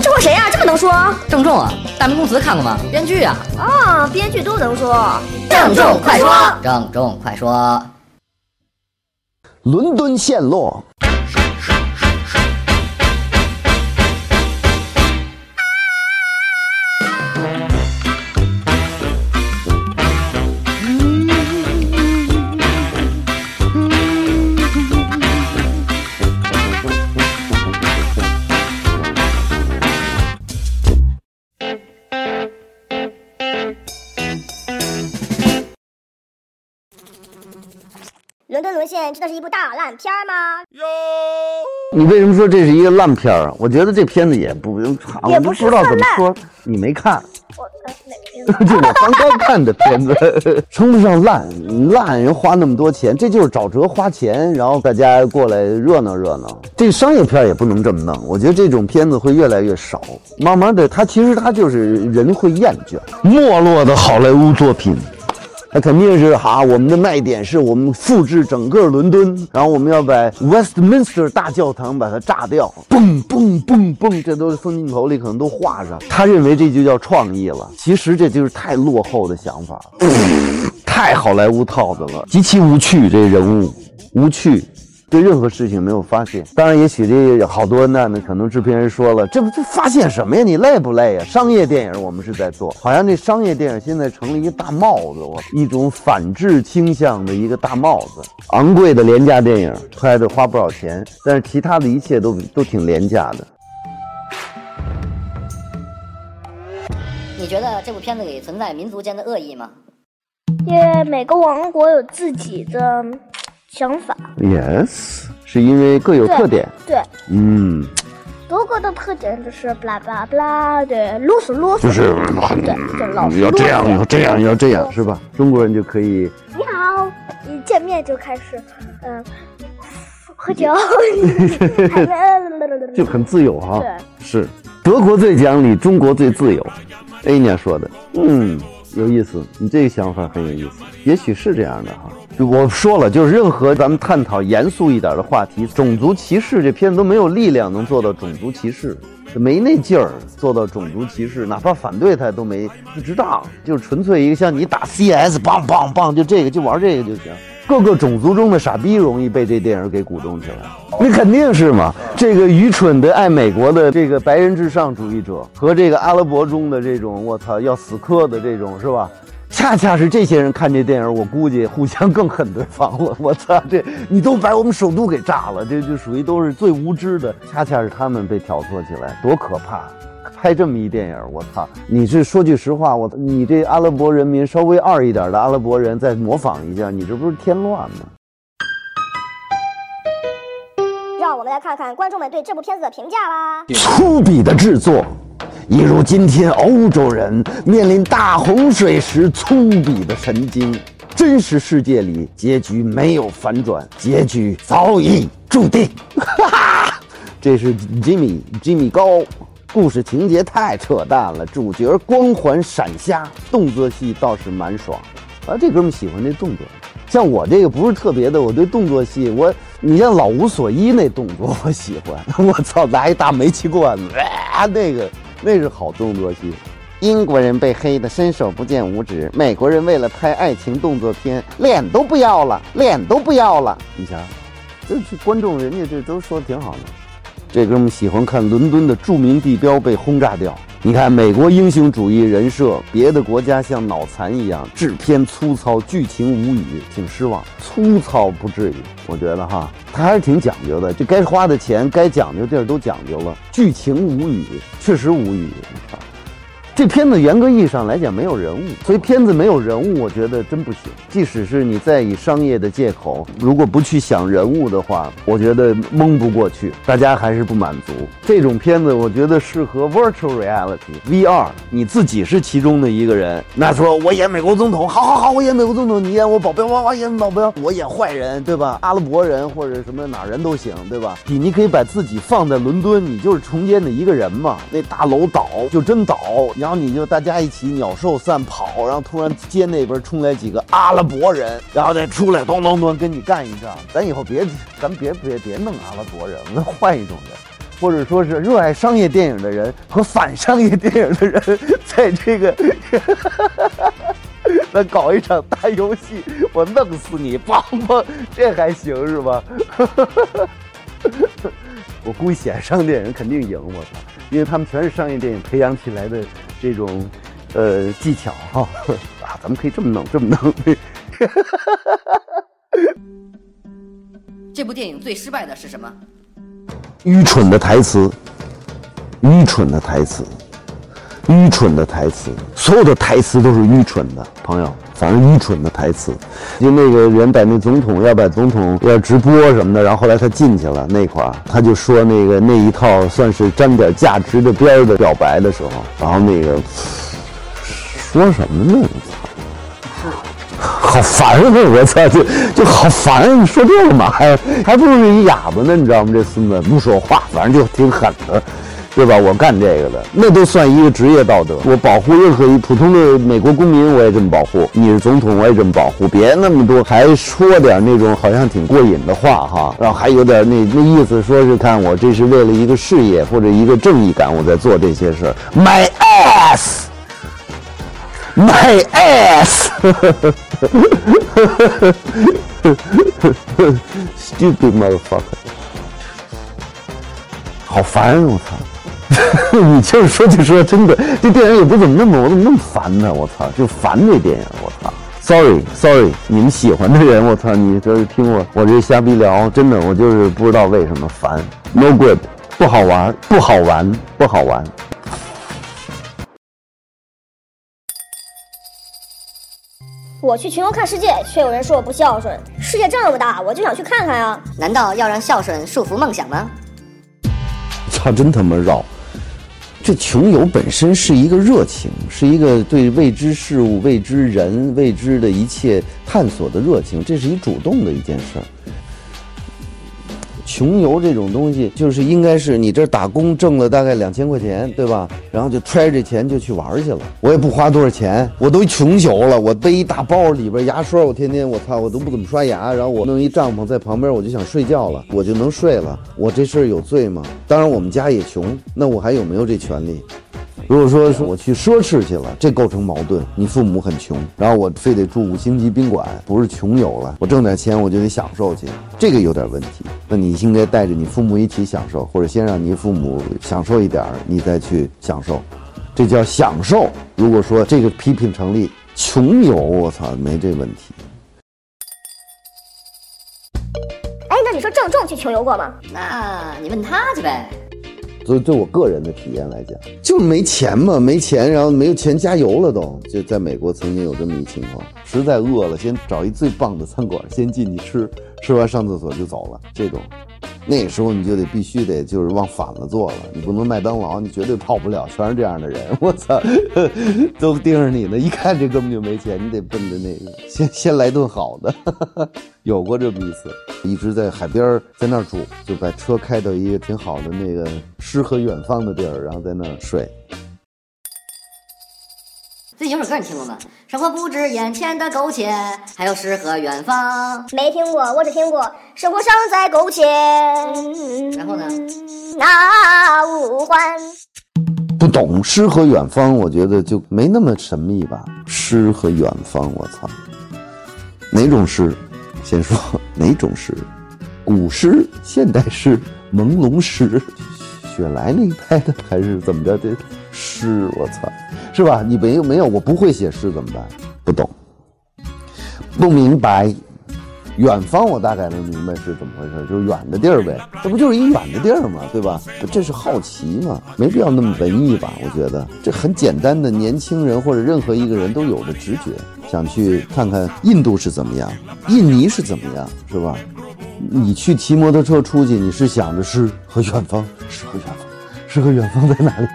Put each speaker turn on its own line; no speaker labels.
这货谁呀、这么能说？
郑重啊，大明宫词看过吗？编剧啊。
啊，编剧都能说。
郑重快说，郑重快说。
伦敦陷落。
伦敦沦陷真的是一部大烂片儿吗？
你为什么说这是一个烂片啊？我觉得这片子也不用长，我都不
也不
知道怎么说。你没看，
我呃哪片？
就我刚刚 看的片子，称不上烂，烂人花那么多钱，这就是找辙花钱，然后大家过来热闹热闹。这商业片也不能这么弄，我觉得这种片子会越来越少，慢慢的，它其实它就是人会厌倦，没落的好莱坞作品。他肯定是哈，我们的卖点是我们复制整个伦敦，然后我们要把 Westminster 大教堂把它炸掉，嘣嘣嘣嘣，这都是分镜头里可能都画上。他认为这就叫创意了，其实这就是太落后的想法，太好莱坞套子了，极其无趣。这人物无趣。对任何事情没有发现，当然，也许这好多那那可能制片人说了，这不这发现什么呀？你累不累呀？商业电影我们是在做，好像这商业电影现在成了一个大帽子，我一种反制倾向的一个大帽子。昂贵的廉价电影拍的花不少钱，但是其他的一切都都挺廉价的。
你觉得这部片子里存在民族间的恶意吗？
因为每个王国有自己的想法。
Yes，是因为各有特点。
对，
嗯，
德国的特点就是巴拉巴拉巴拉的啰嗦啰嗦，
就是很要这样，要这样，要这样，是吧？中国人就可以
你好，一见面就开始，嗯，喝酒，
就很自由哈。
对，
是德国最讲理，中国最自由。A 娘说的，嗯，有意思，你这个想法很有意思，也许是这样的哈。我说了，就是任何咱们探讨严肃一点的话题，种族歧视这片子都没有力量能做到种族歧视，没那劲儿做到种族歧视，哪怕反对他都没不值当，就是纯粹一个像你打 CS，棒棒棒，就这个就玩这个就行。各个种族中的傻逼容易被这电影给鼓动起来，那肯定是嘛。这个愚蠢的爱美国的这个白人至上主义者和这个阿拉伯中的这种我操要死磕的这种是吧？恰恰是这些人看这电影，我估计互相更恨对方了。我操，这你都把我们首都给炸了，这就属于都是最无知的。恰恰是他们被挑唆起来，多可怕！拍这么一电影，我操！你是说句实话，我你这阿拉伯人民稍微二一点的阿拉伯人再模仿一下，你这不是添乱吗？
让我们来看看观众们对这部片子的评价吧。
粗鄙的制作，一如今天欧洲人面临大洪水时粗鄙的神经。真实世界里，结局没有反转，结局早已注定。哈哈，这是吉米吉米高，故事情节太扯淡了，主角光环闪瞎，动作戏倒是蛮爽。啊，这哥们喜欢这动作。像我这个不是特别的，我对动作戏，我你像老无所依那动作我喜欢，我操，拿一大煤气罐子，啊，那个那是好动作戏。英国人被黑的伸手不见五指，美国人为了拍爱情动作片，脸都不要了，脸都不要了。你瞧，这是观众人家这都说的挺好的。这哥们喜欢看伦敦的著名地标被轰炸掉。你看美国英雄主义人设，别的国家像脑残一样，制片粗糙，剧情无语，挺失望。粗糙不至于，我觉得哈，他还是挺讲究的。这该花的钱，该讲究地儿都讲究了。剧情无语，确实无语。这片子严格意义上来讲没有人物，所以片子没有人物，我觉得真不行。即使是你再以商业的借口，如果不去想人物的话，我觉得蒙不过去，大家还是不满足。这种片子我觉得适合 virtual reality VR，你自己是其中的一个人，那说我演美国总统，好好好，我演美国总统，你演我保镖，我我演保镖，我演坏人，对吧？阿拉伯人或者什么哪人都行，对吧？你你可以把自己放在伦敦，你就是重建的一个人嘛。那大楼倒就真倒，然后你就大家一起鸟兽散跑，然后突然街那边冲来几个阿拉伯人，然后再出来咚咚咚跟你干一仗。咱以后别，咱别别别弄阿拉伯人，咱换一种人，或者说是热爱商业电影的人和反商业电影的人，在这个。咱搞一场大游戏，我弄死你！梆梆，这还行是吧？我估计写商业电影肯定赢，我操！因为他们全是商业电影培养起来的这种呃技巧哈 啊，咱们可以这么弄，这么弄。
这部电影最失败的是什么？
愚蠢的台词，愚蠢的台词。愚蠢的台词，所有的台词都是愚蠢的，朋友，反正愚蠢的台词。就那个人把那总统要把总统要直播什么的，然后后来他进去了那块儿，他就说那个那一套算是沾点价值的边的表白的时候，然后那个说什么呢？我操，好烦啊！我操，就就好烦，你说这干嘛呀？还不如一哑巴呢，你知道吗？这孙子不说话，反正就挺狠的。对吧？我干这个的，那都算一个职业道德。我保护任何一普通的美国公民，我也这么保护。你是总统，我也这么保护。别那么多，还说点那种好像挺过瘾的话哈，然后还有点那那意思，说是看我这是为了一个事业或者一个正义感，我在做这些事儿。My ass，my ass，stupid motherfucker，好烦，我操！你就是说就说，真的，这电影也不怎么那么，我怎么那么烦呢？我操，就烦这电影，我操！Sorry，Sorry，你们喜欢的人，我操，你就是听我我这瞎逼聊，真的，我就是不知道为什么烦。No good，不好玩，不好玩，不好玩。
我去群游看世界，却有人说我不孝顺。世界这么大，我就想去看看啊！
难道要让孝顺束缚梦想吗？
操，真他妈绕！这穷游本身是一个热情，是一个对未知事物、未知人、未知的一切探索的热情，这是一主动的一件事儿。穷游这种东西，就是应该是你这打工挣了大概两千块钱，对吧？然后就揣着这钱就去玩去了。我也不花多少钱，我都穷游了。我背一大包，里边牙刷，我天天我操，我都不怎么刷牙。然后我弄一帐篷在旁边，我就想睡觉了，我就能睡了。我这事儿有罪吗？当然，我们家也穷，那我还有没有这权利？如果说是我去奢侈去了，这构成矛盾。你父母很穷，然后我非得住五星级宾馆，不是穷游了。我挣点钱我就得享受去，这个有点问题。那你应该带着你父母一起享受，或者先让你父母享受一点你再去享受，这叫享受。如果说这个批评成立，穷游我操没这问题。
哎，那你说郑重去穷游过吗？
那你问他去呗。
所以，对我个人的体验来讲，就是没钱嘛，没钱，然后没有钱加油了，都就在美国曾经有这么一情况，实在饿了，先找一最棒的餐馆，先进去吃，吃完上厕所就走了，这种。那时候你就得必须得就是往反了做了，你不能麦当劳，你绝对跑不了，全是这样的人，我操，都盯着你呢，一看这根本就没钱，你得奔着那个，先先来顿好的，有过这么一次，一直在海边在那儿住，就把车开到一个挺好的那个诗和远方的地儿，然后在那儿睡。
最近有首歌你听过吗？生活不止眼前的苟且，还有诗和远方。
没听过，我只听过生活尚在苟且。
然后呢？
那无欢。
不懂诗和远方，我觉得就没那么神秘吧。诗和远方，我操，哪种诗？先说哪种诗？古诗、现代诗、朦胧诗，雪莱那一派的，还是怎么着的诗？我操！是吧？你没有没有，我不会写诗怎么办？不懂，不明白。远方我大概能明白是怎么回事，就是远的地儿呗。这不就是一远的地儿吗？对吧？这是好奇嘛，没必要那么文艺吧？我觉得这很简单的，年轻人或者任何一个人都有的直觉，想去看看印度是怎么样，印尼是怎么样，是吧？你去骑摩托车出去，你是想着诗和远方，诗和远方，诗和远方在哪里？